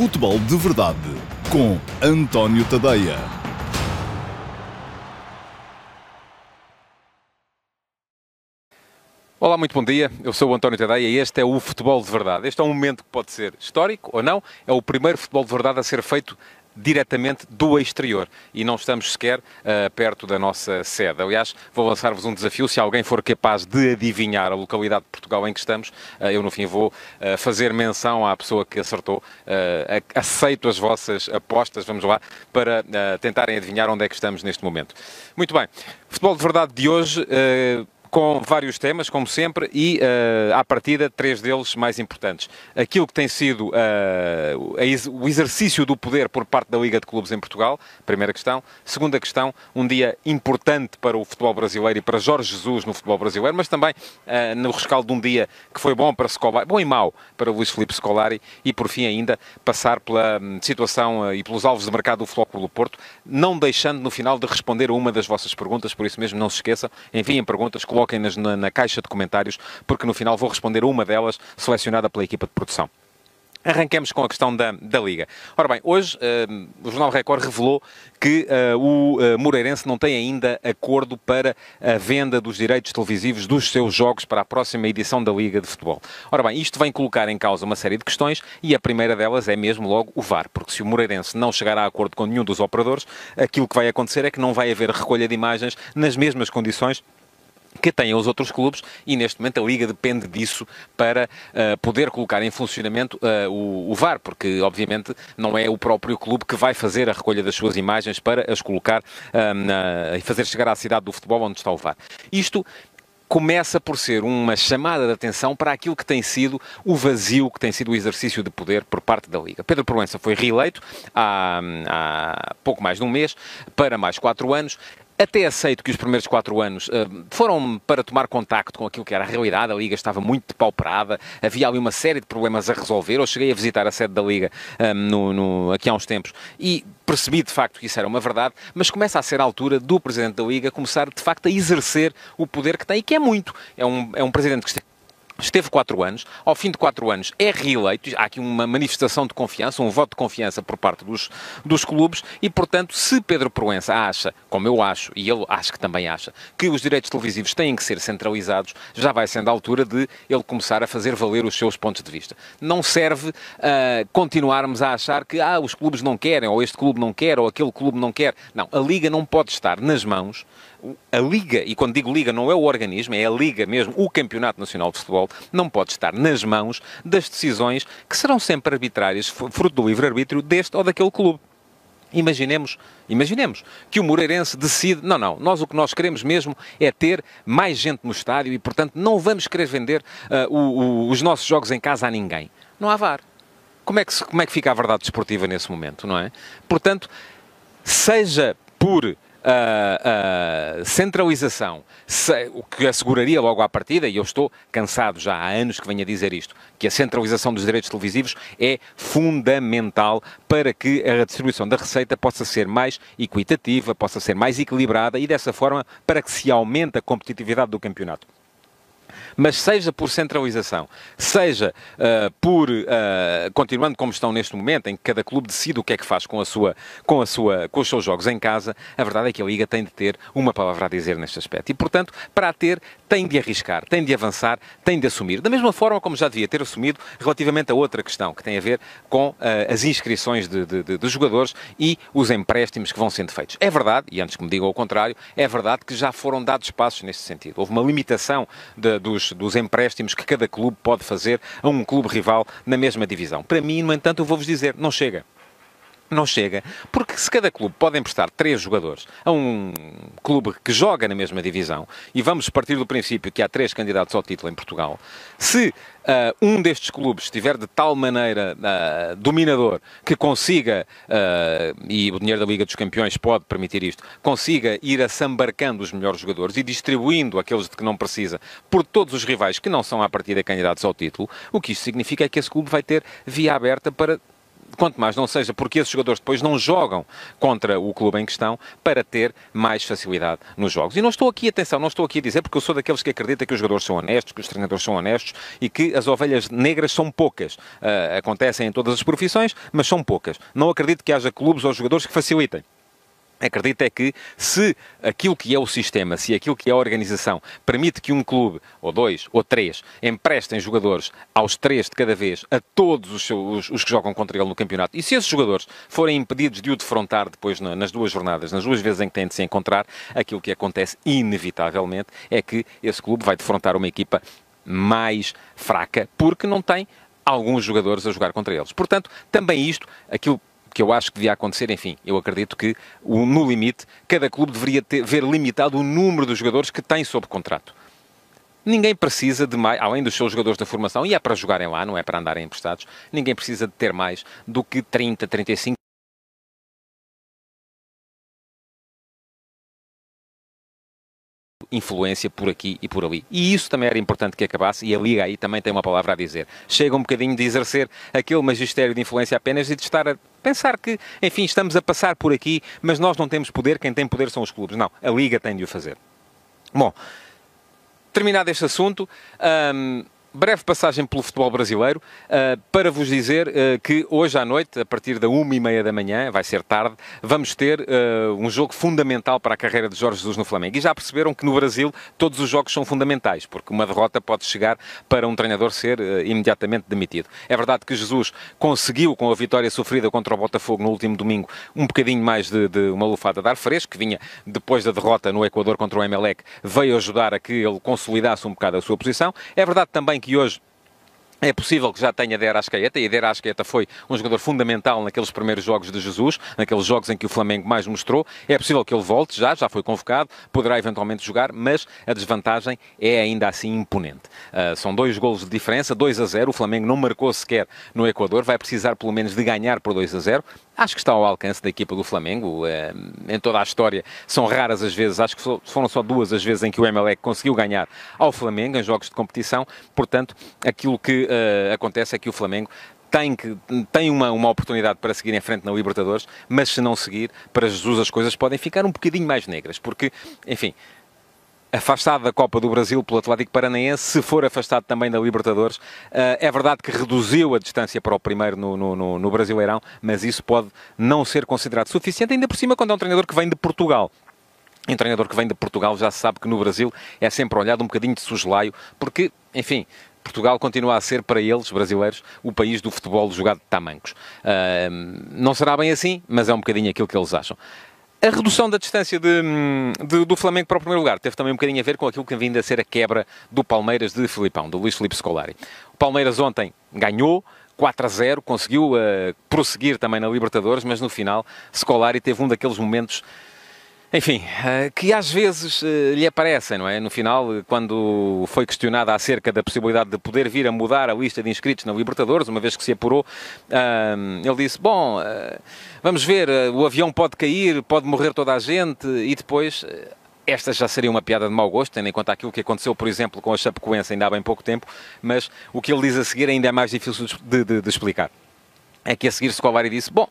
Futebol de Verdade com António Tadeia. Olá, muito bom dia. Eu sou o António Tadeia e este é o Futebol de Verdade. Este é um momento que pode ser histórico ou não. É o primeiro Futebol de Verdade a ser feito diretamente do exterior e não estamos sequer uh, perto da nossa sede. Aliás, vou lançar-vos um desafio. Se alguém for capaz de adivinhar a localidade de Portugal em que estamos, uh, eu no fim vou uh, fazer menção à pessoa que acertou. aceito as vossas apostas, vamos lá, para tentarem adivinhar onde é que estamos neste momento. Muito bem. Futebol de verdade de hoje com vários temas, como sempre, e uh, à partida, três deles mais importantes. Aquilo que tem sido uh, o exercício do poder por parte da Liga de Clubes em Portugal, primeira questão. Segunda questão, um dia importante para o futebol brasileiro e para Jorge Jesus no futebol brasileiro, mas também uh, no rescaldo de um dia que foi bom para Scolari, bom e mau para Luís Filipe Scolari, e por fim ainda passar pela um, situação e pelos alvos de mercado do Futebol do Porto, não deixando no final de responder a uma das vossas perguntas, por isso mesmo não se esqueçam, enviem perguntas, coloquem-nas na, na caixa de comentários, porque no final vou responder a uma delas, selecionada pela equipa de produção. Arranquemos com a questão da, da Liga. Ora bem, hoje uh, o Jornal Record revelou que uh, o uh, Moreirense não tem ainda acordo para a venda dos direitos televisivos dos seus jogos para a próxima edição da Liga de Futebol. Ora bem, isto vem colocar em causa uma série de questões e a primeira delas é mesmo logo o VAR, porque se o Moreirense não chegar a acordo com nenhum dos operadores, aquilo que vai acontecer é que não vai haver recolha de imagens nas mesmas condições que têm os outros clubes e neste momento a Liga depende disso para uh, poder colocar em funcionamento uh, o, o, VAR, porque obviamente não é o próprio clube que vai fazer a recolha das suas imagens para as colocar uh, e fazer chegar à cidade do futebol onde está o VAR. Isto começa por ser uma chamada de atenção para aquilo que tem sido o vazio, que tem sido o exercício de poder por parte da Liga. Pedro Proença foi reeleito há, há pouco mais de um mês para mais quatro anos. Até aceito que os primeiros quatro anos uh, foram para tomar contacto com aquilo que era a realidade. A Liga estava muito depauperada, havia ali uma série de problemas a resolver. Eu cheguei a visitar a sede da Liga um, no, no, aqui há uns tempos e percebi de facto que isso era uma verdade, mas começa a ser a altura do Presidente da Liga começar de facto a exercer o poder que tem e que é muito. É um, é um Presidente que Esteve quatro anos, ao fim de quatro anos é reeleito, há aqui uma manifestação de confiança, um voto de confiança por parte dos, dos clubes e, portanto, se Pedro Proença acha, como eu acho, e ele acho que também acha, que os direitos televisivos têm que ser centralizados, já vai sendo a altura de ele começar a fazer valer os seus pontos de vista. Não serve uh, continuarmos a achar que ah, os clubes não querem, ou este clube não quer, ou aquele clube não quer. Não, a Liga não pode estar nas mãos a Liga, e quando digo Liga não é o organismo, é a Liga mesmo, o Campeonato Nacional de Futebol, não pode estar nas mãos das decisões que serão sempre arbitrárias, fruto do livre-arbítrio deste ou daquele clube. Imaginemos, imaginemos que o Moreirense decide, não, não, nós o que nós queremos mesmo é ter mais gente no estádio e, portanto, não vamos querer vender uh, o, o, os nossos jogos em casa a ninguém. Não há VAR. Como é, que, como é que fica a verdade desportiva nesse momento, não é? Portanto, seja por uh, uh, centralização, se, o que asseguraria logo à partida, e eu estou cansado já há anos que venho a dizer isto, que a centralização dos direitos televisivos é fundamental para que a distribuição da receita possa ser mais equitativa, possa ser mais equilibrada e dessa forma para que se aumente a competitividade do campeonato mas seja por centralização, seja uh, por, uh, continuando como estão neste momento, em que cada clube decide o que é que faz com, a sua, com, a sua, com os seus jogos em casa, a verdade é que a Liga tem de ter uma palavra a dizer neste aspecto. E, portanto, para a ter, tem de arriscar, tem de avançar, tem de assumir. Da mesma forma como já devia ter assumido relativamente a outra questão, que tem a ver com uh, as inscrições de, de, de, de jogadores e os empréstimos que vão sendo feitos. É verdade, e antes que me digam o contrário, é verdade que já foram dados passos nesse sentido. Houve uma limitação dos dos, empréstimos que cada clube pode fazer a um clube rival na mesma divisão. Para mim, no entanto, eu vou-vos dizer, não chega não chega, porque se cada clube pode emprestar três jogadores a um clube que joga na mesma divisão, e vamos partir do princípio que há três candidatos ao título em Portugal, se uh, um destes clubes estiver de tal maneira uh, dominador que consiga, uh, e o dinheiro da Liga dos Campeões pode permitir isto, consiga ir assambarcando os melhores jogadores e distribuindo aqueles de que não precisa por todos os rivais que não são à partida candidatos ao título, o que isto significa é que esse clube vai ter via aberta para quanto mais não seja porque esses jogadores depois não jogam contra o clube em questão para ter mais facilidade nos jogos. E não estou aqui, atenção, não estou aqui a dizer porque eu sou daqueles que acredita que os jogadores são honestos, que os treinadores são honestos e que as ovelhas negras são poucas. Uh, acontecem em todas as profissões, mas são poucas. Não acredito que haja clubes ou jogadores que facilitem. Acredito é que se aquilo que é o sistema, se aquilo que é a organização permite que um clube, ou dois, ou três, emprestem jogadores aos três de cada vez a todos os, os, os que jogam contra ele no campeonato, e se esses jogadores forem impedidos de o defrontar depois na, nas duas jornadas, nas duas vezes em que têm de se encontrar, aquilo que acontece inevitavelmente é que esse clube vai defrontar uma equipa mais fraca, porque não tem alguns jogadores a jogar contra eles. Portanto, também isto, aquilo que eu acho que devia acontecer, enfim, eu acredito que no limite, cada clube deveria ter, ver limitado o número de jogadores que tem sob contrato. Ninguém precisa de mais, além dos seus jogadores da formação, e é para jogarem lá, não é para andarem emprestados, ninguém precisa de ter mais do que 30, 35 influência por aqui e por ali. E isso também era importante que acabasse, e a Liga aí também tem uma palavra a dizer. Chega um bocadinho de exercer aquele magistério de influência apenas e de estar a pensar que, enfim, estamos a passar por aqui, mas nós não temos poder, quem tem poder são os clubes. Não, a Liga tem de o fazer. Bom, terminado este assunto. Hum, breve passagem pelo futebol brasileiro uh, para vos dizer uh, que hoje à noite, a partir da uma e meia da manhã, vai ser tarde, vamos ter uh, um jogo fundamental para a carreira de Jorge Jesus no Flamengo. E já perceberam que no Brasil todos os jogos são fundamentais, porque uma derrota pode chegar para um treinador ser imediatamente demitido. É verdade que Jesus conseguiu, com a vitória sofrida contra o Botafogo no último domingo, um bocadinho mais de, de uma lufada de ar fresco, que vinha depois da derrota no Equador contra o Emelec, veio ajudar a que ele consolidasse um bocado a sua posição. É verdade também que hoje é possível que já tenha Der Ascaeta, e Der Ascaeta foi um jogador fundamental naqueles primeiros jogos de Jesus, naqueles jogos em que o Flamengo mais mostrou. É possível que ele volte já, já foi convocado, poderá eventualmente jogar, mas a desvantagem é ainda assim imponente. Uh, são dois golos de diferença, 2 a 0. O Flamengo não marcou sequer no Equador, vai precisar pelo menos de ganhar por 2 a 0 acho que está ao alcance da equipa do Flamengo. Eh, em toda a história são raras as vezes, acho que foram só duas as vezes em que o Emelec conseguiu ganhar ao Flamengo em jogos de competição. Portanto, aquilo que uh, acontece é que o Flamengo tem, que, tem uma, uma oportunidade para seguir em frente na Libertadores, mas se não seguir, para Jesus as coisas podem ficar um bocadinho mais negras, porque, enfim, afastado da Copa do Brasil pelo Atlético Paranaense, se for afastado também da Libertadores, uh, é verdade que reduziu a distância para o primeiro no, no, no, Brasileirão, mas isso pode não ser considerado suficiente, ainda por cima quando é um treinador que vem de Portugal. Um treinador que vem de Portugal já se sabe que no Brasil é sempre olhado um bocadinho de sugelaio, porque, enfim, Portugal continua a ser para eles, brasileiros, o país do futebol jogado de tamancos. Uh, não será bem assim, mas é um bocadinho aquilo que eles acham. A redução da distância de, de, do Flamengo para o primeiro lugar teve também um bocadinho a ver com aquilo que vindo a ser a quebra do Palmeiras de Filipão, do Luís Filipe Scolari. O Palmeiras ontem ganhou, 4 a 0, conseguiu uh, prosseguir também na Libertadores, mas no final Scolari teve um daqueles momentos enfim, eh, que às vezes eh, lhe aparecem, não é? No final, quando foi questionada acerca da possibilidade de poder vir a mudar a lista de inscritos na Libertadores, uma vez que se apurou, ele disse: Bom, eh, vamos ver, o avião pode cair, pode morrer toda a gente, e depois esta já seria uma piada de mau gosto, tendo em conta aquilo que aconteceu, por exemplo, com a Chapecoense ainda há bem pouco tempo, mas o que ele diz a seguir ainda é mais difícil de, de, de explicar. É que a seguir Scolari disse, bom,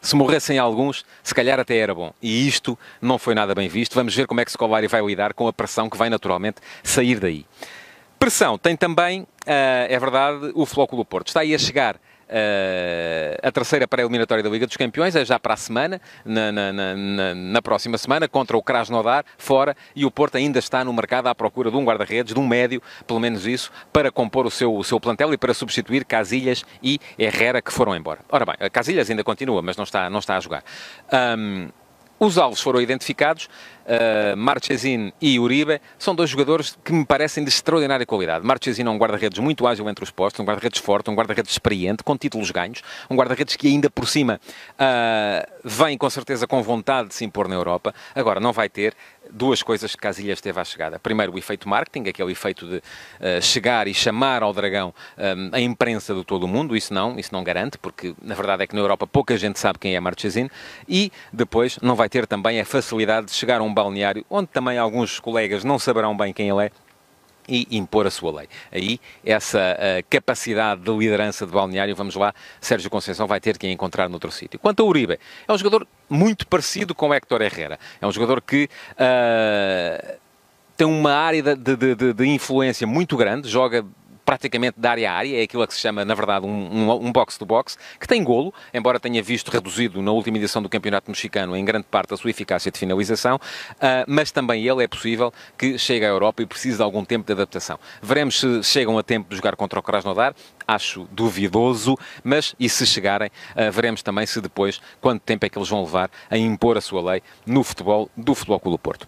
se morressem alguns, se calhar até era bom. E isto não foi nada bem visto. Vamos ver como é que Scolari vai lidar com a pressão que vai naturalmente sair daí. Pressão tem também, uh, é verdade, o Flóculo Porto. Está aí a chegar a terceira pré-eliminatória da Liga dos Campeões é já para a semana, na, na, na, na, próxima semana, contra o Krasnodar, fora, e o Porto ainda está no mercado à procura de um guarda-redes, de um médio, pelo menos isso, para compor o seu, o seu plantel e para substituir Casilhas e Herrera, que foram embora. Ora bem, Casilhas ainda continua, mas não está, não está a jogar. Um, os alvos foram identificados, uh, Marchesin e Uribe, são dois jogadores que me parecem de extraordinária qualidade. Marchesin é um guarda-redes muito ágil entre os postos, um guarda-redes forte, um guarda-redes experiente, com títulos ganhos, um guarda-redes que ainda por cima uh, vem com certeza com vontade de se impor na Europa. Agora, não vai ter duas coisas que Casilhas teve à chegada. Primeiro, o efeito marketing, aquele efeito de uh, chegar e chamar ao Dragão um, a imprensa do todo o mundo, isso não, isso não garante, porque na verdade é que na Europa pouca gente sabe quem é Marchesin, e depois não vai ter também a facilidade de chegar a um balneário onde também alguns colegas não saberão bem quem ele é, e impor a sua lei. Aí, essa uh, capacidade de liderança de balneário, vamos lá, Sérgio Conceição vai ter que encontrar noutro sítio. Quanto a Uribe, é um jogador muito parecido com o Héctor Herrera. É um jogador que uh, tem uma área de, de, de, de influência muito grande, joga praticamente de área a área, é aquilo que se chama, na verdade, um, box-to-box, que tem golo, embora tenha visto reduzido na última edição do Campeonato Mexicano em grande parte a sua eficácia de finalização, uh, mas também ele é possível que chegue à Europa e precise de algum tempo de adaptação. Veremos se chegam a tempo de jogar contra o Krasnodar, acho duvidoso, mas e se chegarem, uh, veremos também se depois, quanto tempo é que eles vão levar a impor a sua lei no futebol do Futebol Clube Porto.